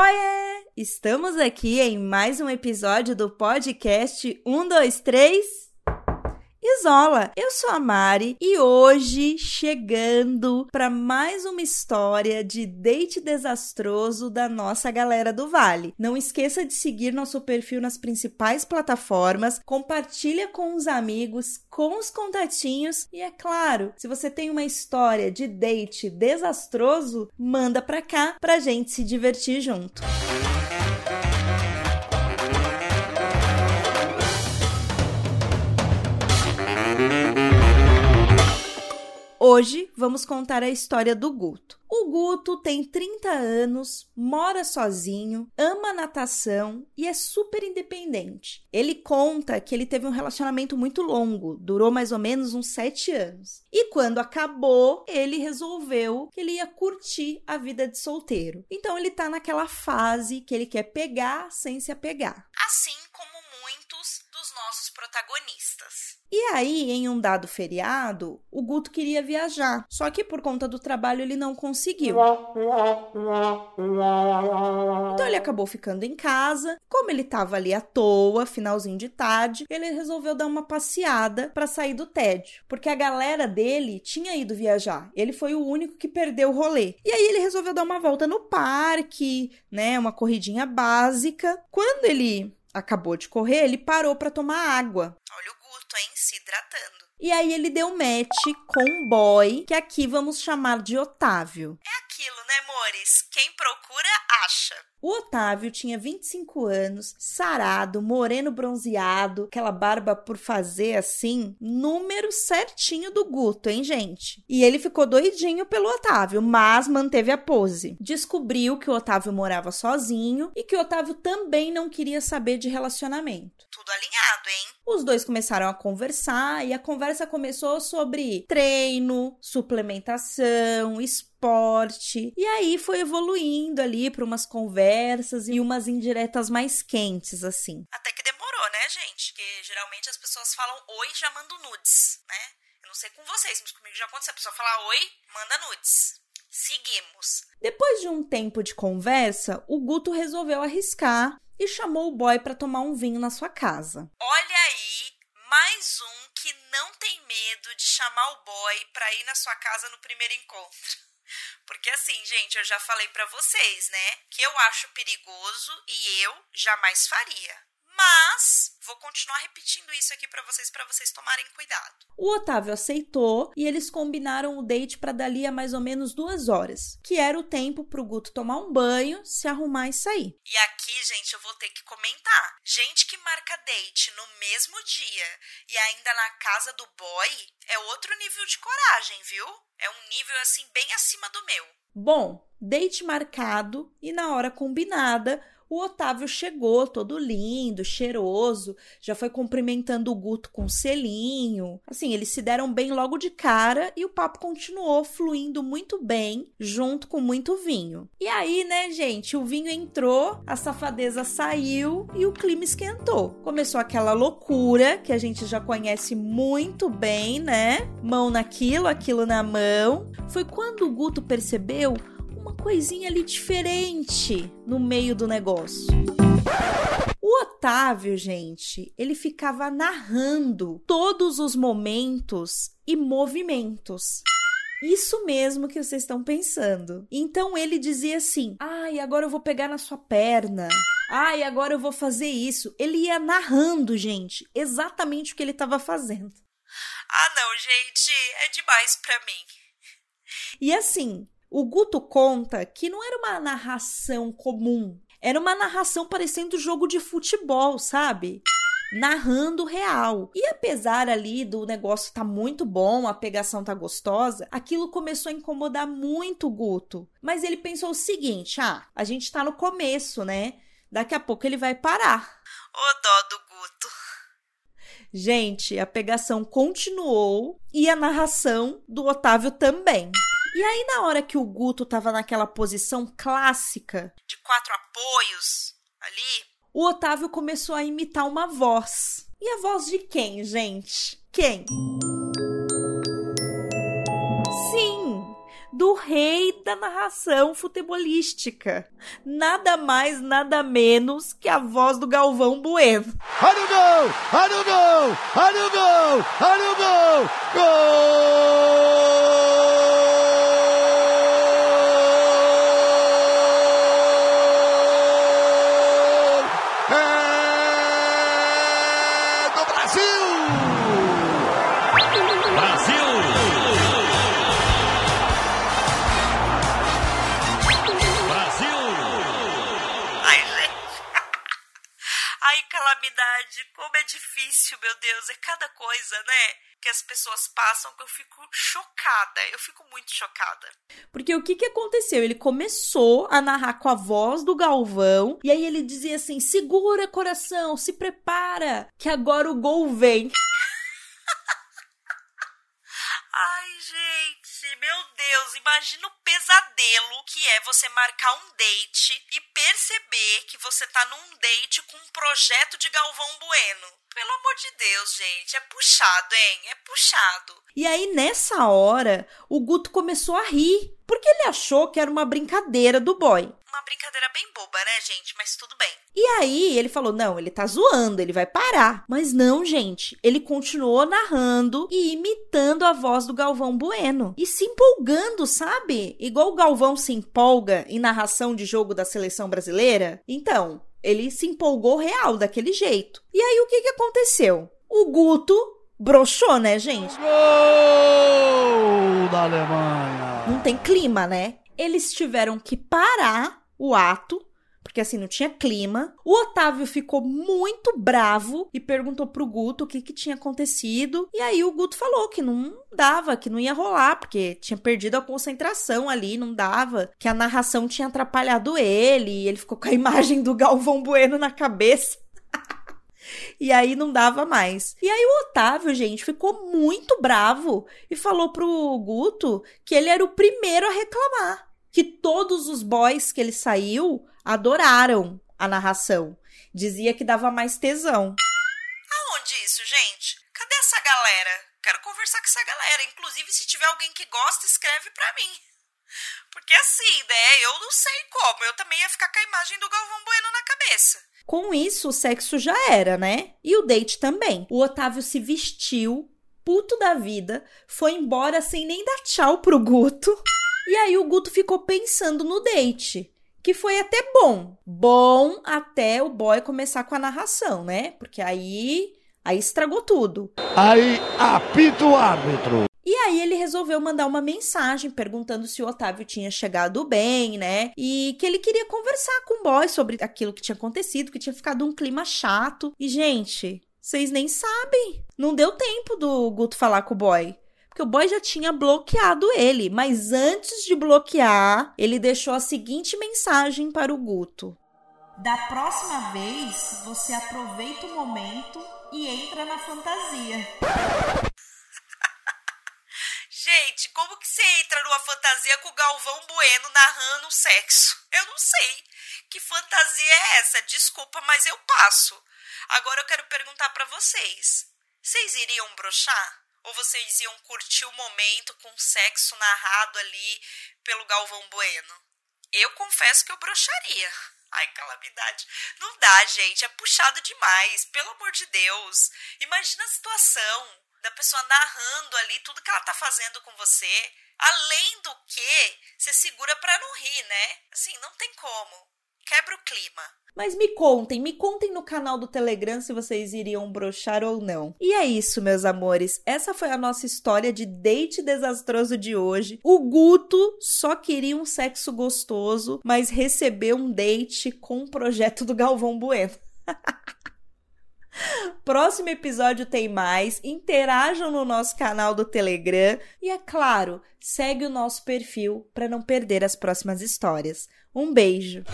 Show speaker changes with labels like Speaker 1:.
Speaker 1: Oiê! Estamos aqui em mais um episódio do podcast 123 Isola. Eu sou a Mari e hoje chegando para mais uma história de date desastroso da nossa galera do Vale. Não esqueça de seguir nosso perfil nas principais plataformas, compartilha com os amigos, com os contatinhos e é claro, se você tem uma história de date desastroso, manda pra cá pra gente se divertir junto. Hoje vamos contar a história do Guto. O Guto tem 30 anos, mora sozinho, ama natação e é super independente. Ele conta que ele teve um relacionamento muito longo, durou mais ou menos uns 7 anos. E quando acabou, ele resolveu que ele ia curtir a vida de solteiro. Então ele tá naquela fase que ele quer pegar sem se apegar.
Speaker 2: Assim como muitos dos nossos protagonistas.
Speaker 1: E aí, em um dado feriado, o Guto queria viajar, só que por conta do trabalho ele não conseguiu. Então ele acabou ficando em casa. Como ele estava ali à toa, finalzinho de tarde, ele resolveu dar uma passeada para sair do tédio, porque a galera dele tinha ido viajar. Ele foi o único que perdeu o rolê. E aí ele resolveu dar uma volta no parque, né, uma corridinha básica. Quando ele acabou de correr, ele parou para tomar água.
Speaker 2: Olha o Guto, hein? Se hidratando.
Speaker 1: E aí ele deu match com um boy, que aqui vamos chamar de Otávio.
Speaker 2: É aquilo, né, amores? Quem procura, acha.
Speaker 1: O Otávio tinha 25 anos, sarado, moreno bronzeado, aquela barba por fazer assim, número certinho do Guto, hein, gente? E ele ficou doidinho pelo Otávio, mas manteve a pose. Descobriu que o Otávio morava sozinho e que o Otávio também não queria saber de relacionamento.
Speaker 2: Tudo alinhado, hein?
Speaker 1: Os dois começaram a conversar e a conversa começou sobre treino, suplementação, esporte. E aí foi evoluindo ali para umas conversas e umas indiretas mais quentes, assim.
Speaker 2: Até que demorou, né, gente? Porque geralmente as pessoas falam oi já mandam nudes, né? Eu não sei com vocês, mas comigo já aconteceu. A pessoa fala oi, manda nudes. Seguimos.
Speaker 1: Depois de um tempo de conversa, o Guto resolveu arriscar e chamou o boy para tomar um vinho na sua casa.
Speaker 2: Olha aí, mais um que não tem medo de chamar o boy pra ir na sua casa no primeiro encontro. Porque assim, gente, eu já falei para vocês, né, que eu acho perigoso e eu jamais faria. Mas vou continuar repetindo isso aqui para vocês para vocês tomarem cuidado.
Speaker 1: O Otávio aceitou e eles combinaram o date para dali a mais ou menos duas horas, que era o tempo pro Guto tomar um banho, se arrumar e sair.
Speaker 2: E aqui, gente, eu vou ter que comentar. Gente que marca date no mesmo dia e ainda na casa do boy é outro nível de coragem, viu? É um nível assim bem acima do meu.
Speaker 1: Bom, date marcado e na hora combinada, o Otávio chegou todo lindo, cheiroso, já foi cumprimentando o Guto com um selinho. Assim, eles se deram bem logo de cara e o papo continuou fluindo muito bem, junto com muito vinho. E aí, né, gente, o vinho entrou, a safadeza saiu e o clima esquentou. Começou aquela loucura que a gente já conhece muito bem, né? Mão naquilo, aquilo na mão. Foi quando o Guto percebeu uma coisinha ali diferente no meio do negócio. O Otávio, gente, ele ficava narrando todos os momentos e movimentos. Isso mesmo que vocês estão pensando. Então ele dizia assim: ai, agora eu vou pegar na sua perna. Ai, agora eu vou fazer isso. Ele ia narrando, gente, exatamente o que ele estava fazendo.
Speaker 2: Ah, não, gente, é demais pra mim.
Speaker 1: E assim, o Guto conta que não era uma narração comum, era uma narração parecendo jogo de futebol, sabe? narrando real. E apesar ali do negócio tá muito bom, a pegação tá gostosa, aquilo começou a incomodar muito o Guto. Mas ele pensou o seguinte: ah, a gente tá no começo, né? Daqui a pouco ele vai parar.
Speaker 2: Ô dó do Guto.
Speaker 1: Gente, a pegação continuou e a narração do Otávio também. E aí, na hora que o Guto tava naquela posição clássica
Speaker 2: de quatro apoios ali,
Speaker 1: o Otávio começou a imitar uma voz. E a voz de quem, gente? Quem? Sim, do rei da narração futebolística. Nada mais, nada menos que a voz do Galvão Bueno.
Speaker 3: Olha o gol! Olha o gol! Olha o gol! Olha o gol! Gol!
Speaker 2: Como é difícil, meu Deus, é cada coisa, né? Que as pessoas passam que eu fico chocada. Eu fico muito chocada.
Speaker 1: Porque o que que aconteceu? Ele começou a narrar com a voz do Galvão e aí ele dizia assim: "Segura, coração, se prepara, que agora o gol vem".
Speaker 2: Ai, gente, meu Deus, imagina o pesadelo que é você marcar um date e perceber que você tá num date com um projeto de Galvão Bueno. Pelo amor de Deus, gente, é puxado, hein? É puxado.
Speaker 1: E aí, nessa hora, o Guto começou a rir, porque ele achou que era uma brincadeira do boy
Speaker 2: uma brincadeira bem boba, né, gente? Mas tudo bem.
Speaker 1: E aí ele falou: não, ele tá zoando, ele vai parar. Mas não, gente. Ele continuou narrando e imitando a voz do Galvão Bueno. E se empolgando, sabe? Igual o Galvão se empolga em narração de jogo da seleção brasileira. Então, ele se empolgou real daquele jeito. E aí o que, que aconteceu? O Guto broxou, né, gente?
Speaker 3: Gol da Alemanha!
Speaker 1: Não tem clima, né? Eles tiveram que parar o ato, porque assim não tinha clima. O Otávio ficou muito bravo e perguntou pro Guto o que, que tinha acontecido. E aí o Guto falou que não dava, que não ia rolar, porque tinha perdido a concentração ali, não dava, que a narração tinha atrapalhado ele, e ele ficou com a imagem do Galvão Bueno na cabeça. E aí não dava mais. E aí o Otávio, gente, ficou muito bravo e falou pro Guto que ele era o primeiro a reclamar que todos os boys que ele saiu adoraram a narração. Dizia que dava mais tesão.
Speaker 2: Aonde isso, gente? Cadê essa galera? Quero conversar com essa galera. Inclusive, se tiver alguém que gosta, escreve pra mim. Porque assim, né? Eu não sei como. Eu também ia ficar com a imagem do Galvão Bueno na cabeça.
Speaker 1: Com isso, o sexo já era, né? E o date também. O Otávio se vestiu, puto da vida, foi embora sem nem dar tchau pro Guto. E aí o Guto ficou pensando no date. Que foi até bom. Bom até o boy começar com a narração, né? Porque aí. Aí estragou tudo.
Speaker 3: Aí apita o árbitro.
Speaker 1: E aí ele resolveu mandar uma mensagem perguntando se o Otávio tinha chegado bem, né? E que ele queria conversar com o boy sobre aquilo que tinha acontecido, que tinha ficado um clima chato. E, gente, vocês nem sabem. Não deu tempo do Guto falar com o boy porque o boy já tinha bloqueado ele. Mas antes de bloquear, ele deixou a seguinte mensagem para o Guto: Da próxima vez, você aproveita o momento e entra na fantasia.
Speaker 2: Gente, como que você entra numa fantasia com o Galvão Bueno narrando sexo? Eu não sei. Que fantasia é essa? Desculpa, mas eu passo. Agora eu quero perguntar para vocês. Vocês iriam brochar? Ou vocês iam curtir o momento com sexo narrado ali pelo Galvão Bueno? Eu confesso que eu brocharia. Ai, calamidade. Não dá, gente. É puxado demais. Pelo amor de Deus. Imagina a situação da pessoa narrando ali tudo que ela tá fazendo com você. Além do que, você segura para não rir, né? Assim, não tem como. Quebra o clima.
Speaker 1: Mas me contem, me contem no canal do Telegram se vocês iriam brochar ou não. E é isso, meus amores. Essa foi a nossa história de date desastroso de hoje. O Guto só queria um sexo gostoso, mas recebeu um date com o projeto do Galvão Bueno. Próximo episódio tem mais. Interajam no nosso canal do Telegram e é claro, segue o nosso perfil para não perder as próximas histórias. Um beijo.